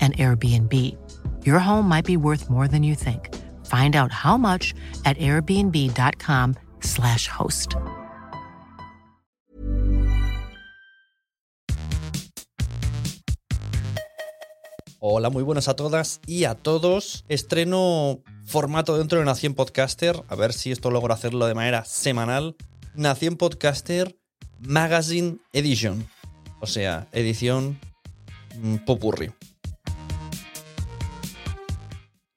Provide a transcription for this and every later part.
an Airbnb. Your home might be worth more than you think. Find out how much at airbnb.com/slash host. Hola, muy buenas a todas y a todos. Estreno formato dentro de Nación Podcaster. A ver si esto logro hacerlo de manera semanal. Nación Podcaster Magazine Edition. O sea, edición mm, popurri.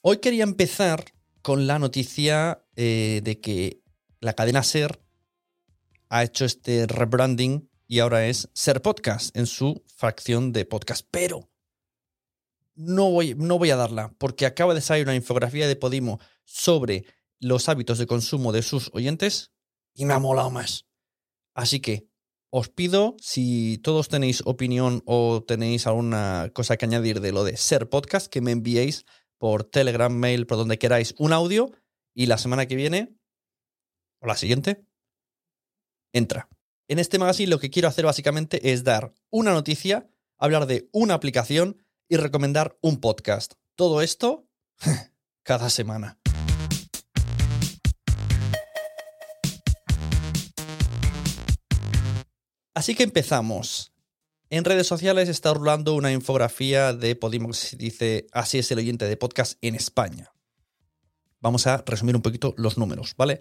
Hoy quería empezar con la noticia eh, de que la cadena Ser ha hecho este rebranding y ahora es Ser Podcast en su fracción de podcast. Pero no voy, no voy a darla porque acaba de salir una infografía de Podimo sobre los hábitos de consumo de sus oyentes y me ha molado más. Así que os pido, si todos tenéis opinión o tenéis alguna cosa que añadir de lo de ser podcast, que me enviéis por Telegram, mail, por donde queráis, un audio y la semana que viene, o la siguiente, entra. En este magazine lo que quiero hacer básicamente es dar una noticia, hablar de una aplicación y recomendar un podcast. Todo esto cada semana. Así que empezamos. En redes sociales está rulando una infografía de Podimo que dice así es el oyente de podcast en España. Vamos a resumir un poquito los números, ¿vale?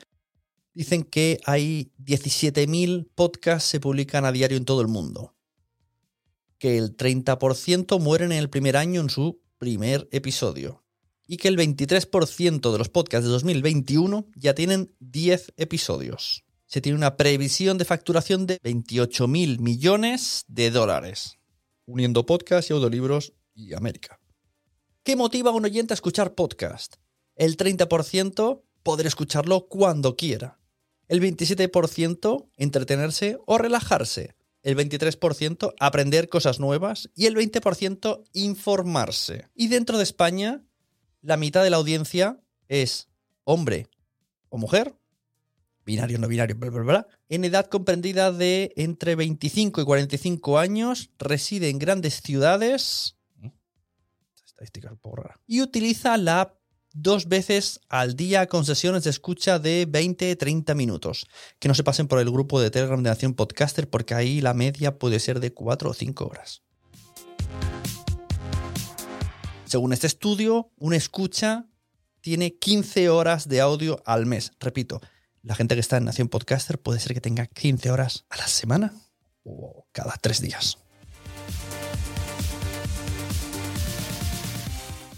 Dicen que hay 17.000 podcasts se publican a diario en todo el mundo. Que el 30% mueren en el primer año en su primer episodio. Y que el 23% de los podcasts de 2021 ya tienen 10 episodios se tiene una previsión de facturación de 28 mil millones de dólares, uniendo podcast y audiolibros y América. ¿Qué motiva a un oyente a escuchar podcast? El 30% poder escucharlo cuando quiera. El 27% entretenerse o relajarse. El 23% aprender cosas nuevas y el 20% informarse. Y dentro de España, la mitad de la audiencia es hombre o mujer binario, no binario, bla, bla, bla, en edad comprendida de entre 25 y 45 años, reside en grandes ciudades. Estadística. Y utiliza la app dos veces al día con sesiones de escucha de 20-30 minutos. Que no se pasen por el grupo de Telegram de Nación Podcaster porque ahí la media puede ser de 4 o 5 horas. Según este estudio, una escucha tiene 15 horas de audio al mes. Repito, la gente que está en Nación Podcaster puede ser que tenga 15 horas a la semana o cada tres días.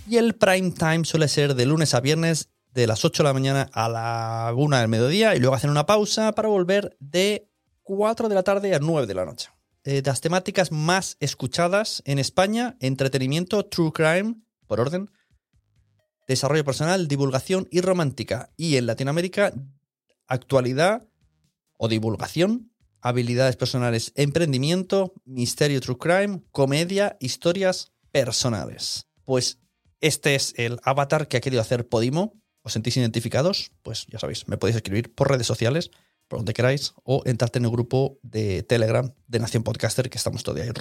Y el prime time suele ser de lunes a viernes de las 8 de la mañana a la 1 del mediodía y luego hacen una pausa para volver de 4 de la tarde a 9 de la noche. Eh, las temáticas más escuchadas en España, entretenimiento, true crime, por orden, desarrollo personal, divulgación y romántica. Y en Latinoamérica, actualidad o divulgación, habilidades personales, emprendimiento, misterio, true crime, comedia, historias personales. Pues este es el avatar que ha querido hacer Podimo. ¿Os sentís identificados? Pues ya sabéis, me podéis escribir por redes sociales, por donde queráis, o entrarte en el grupo de Telegram de Nación Podcaster, que estamos todavía ahí.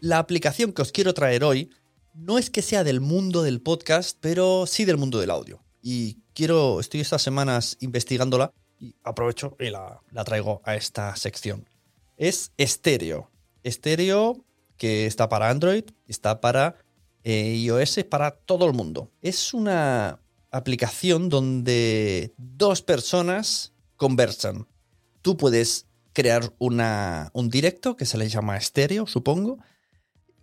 La aplicación que os quiero traer hoy no es que sea del mundo del podcast, pero sí del mundo del audio. Y quiero, estoy estas semanas investigándola y aprovecho y la, traigo a esta sección. Es Stereo. Stereo que está para Android, está para eh, iOS, para todo el mundo. Es una aplicación donde dos personas conversan. Tú puedes crear una, un directo que se le llama estéreo, supongo,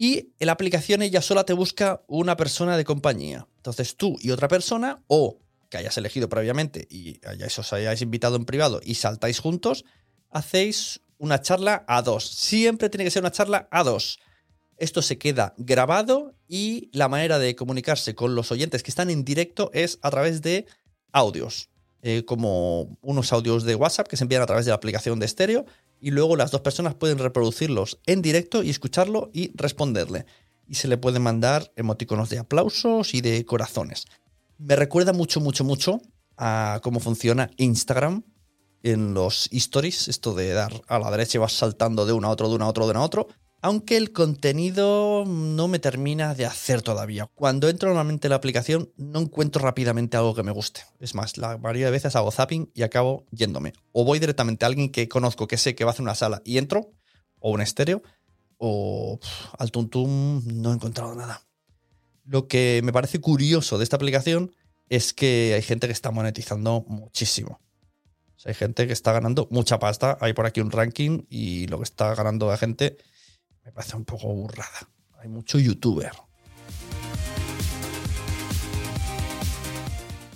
y en la aplicación ella sola te busca una persona de compañía. Entonces tú y otra persona, o que hayas elegido previamente y os hayáis invitado en privado y saltáis juntos, hacéis una charla a dos. Siempre tiene que ser una charla a dos. Esto se queda grabado y la manera de comunicarse con los oyentes que están en directo es a través de audios, eh, como unos audios de WhatsApp que se envían a través de la aplicación de estéreo y luego las dos personas pueden reproducirlos en directo y escucharlo y responderle. Y se le pueden mandar emoticonos de aplausos y de corazones. Me recuerda mucho, mucho, mucho a cómo funciona Instagram en los stories, esto de dar a la derecha y vas saltando de uno a otro, de uno a otro, de uno a otro. Aunque el contenido no me termina de hacer todavía. Cuando entro normalmente en la aplicación no encuentro rápidamente algo que me guste. Es más, la mayoría de veces hago zapping y acabo yéndome. O voy directamente a alguien que conozco, que sé que va a hacer una sala y entro, o un estéreo, o al tuntum no he encontrado nada. Lo que me parece curioso de esta aplicación es que hay gente que está monetizando muchísimo. Hay gente que está ganando mucha pasta. Hay por aquí un ranking y lo que está ganando la gente me parece un poco burrada. Hay mucho youtuber.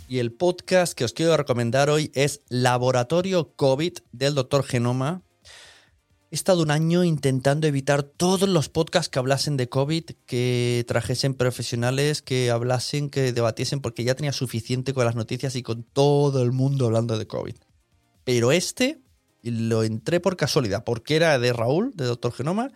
Y el podcast que os quiero recomendar hoy es Laboratorio COVID del Dr. Genoma. He estado un año intentando evitar todos los podcasts que hablasen de COVID, que trajesen profesionales, que hablasen, que debatiesen, porque ya tenía suficiente con las noticias y con todo el mundo hablando de COVID. Pero este lo entré por casualidad, porque era de Raúl, de Doctor Genoma,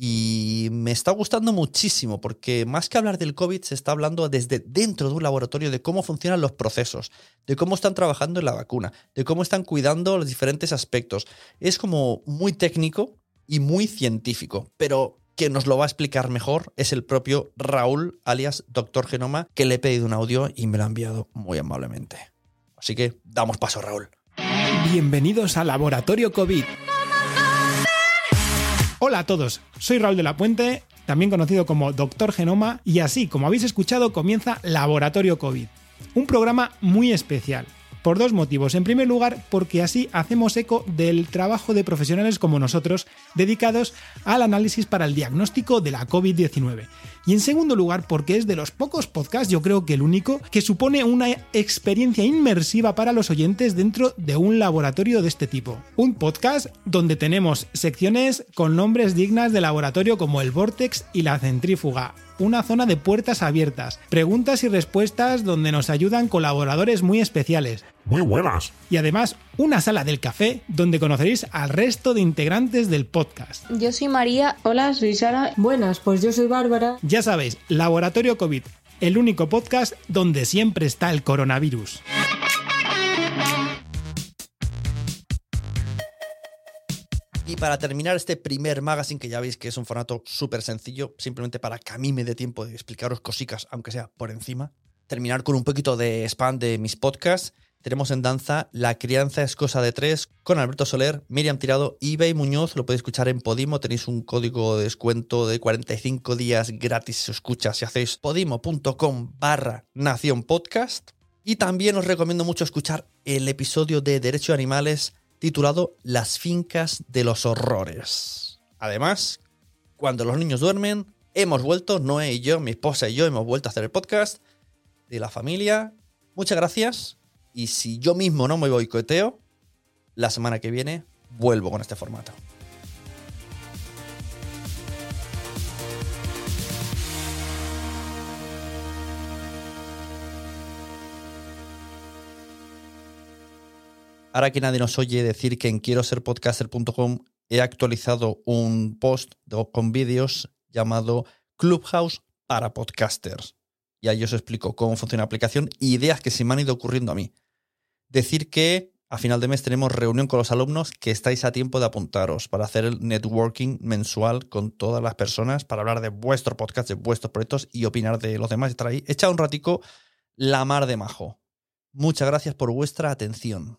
y me está gustando muchísimo porque más que hablar del COVID se está hablando desde dentro de un laboratorio de cómo funcionan los procesos, de cómo están trabajando en la vacuna, de cómo están cuidando los diferentes aspectos. Es como muy técnico y muy científico, pero quien nos lo va a explicar mejor es el propio Raúl, alias Doctor Genoma, que le he pedido un audio y me lo ha enviado muy amablemente. Así que damos paso, Raúl. Bienvenidos a Laboratorio COVID. Hola a todos, soy Raúl de la Puente, también conocido como Doctor Genoma, y así como habéis escuchado comienza Laboratorio COVID, un programa muy especial. Por dos motivos. En primer lugar, porque así hacemos eco del trabajo de profesionales como nosotros dedicados al análisis para el diagnóstico de la COVID-19. Y en segundo lugar, porque es de los pocos podcasts, yo creo que el único, que supone una experiencia inmersiva para los oyentes dentro de un laboratorio de este tipo. Un podcast donde tenemos secciones con nombres dignas de laboratorio como el Vortex y la Centrífuga, una zona de puertas abiertas, preguntas y respuestas donde nos ayudan colaboradores muy especiales. Muy buenas. Y además, una sala del café donde conoceréis al resto de integrantes del podcast. Yo soy María. Hola, soy Sara. Buenas, pues yo soy Bárbara. Ya sabéis, Laboratorio COVID, el único podcast donde siempre está el coronavirus. Y para terminar este primer magazine, que ya veis que es un formato súper sencillo, simplemente para que a mí me dé tiempo de explicaros cositas, aunque sea por encima, terminar con un poquito de spam de mis podcasts. Tenemos en danza La crianza es cosa de tres con Alberto Soler, Miriam Tirado y Bey Muñoz. Lo podéis escuchar en Podimo. Tenéis un código de descuento de 45 días gratis si os escuchas si hacéis podimo.com barra nación. Y también os recomiendo mucho escuchar el episodio de Derecho de Animales titulado Las fincas de los horrores. Además, cuando los niños duermen, hemos vuelto, Noé y yo, mi esposa y yo, hemos vuelto a hacer el podcast de la familia. Muchas gracias. Y si yo mismo no me boicoteo, la semana que viene vuelvo con este formato. Ahora que nadie nos oye decir que en quiero ser podcaster.com he actualizado un post con vídeos llamado Clubhouse para podcasters. Y ahí os explico cómo funciona la aplicación y ideas que se me han ido ocurriendo a mí. Decir que a final de mes tenemos reunión con los alumnos que estáis a tiempo de apuntaros para hacer el networking mensual con todas las personas para hablar de vuestro podcast, de vuestros proyectos y opinar de los demás. Estar ahí. Echa un ratico la mar de majo. Muchas gracias por vuestra atención.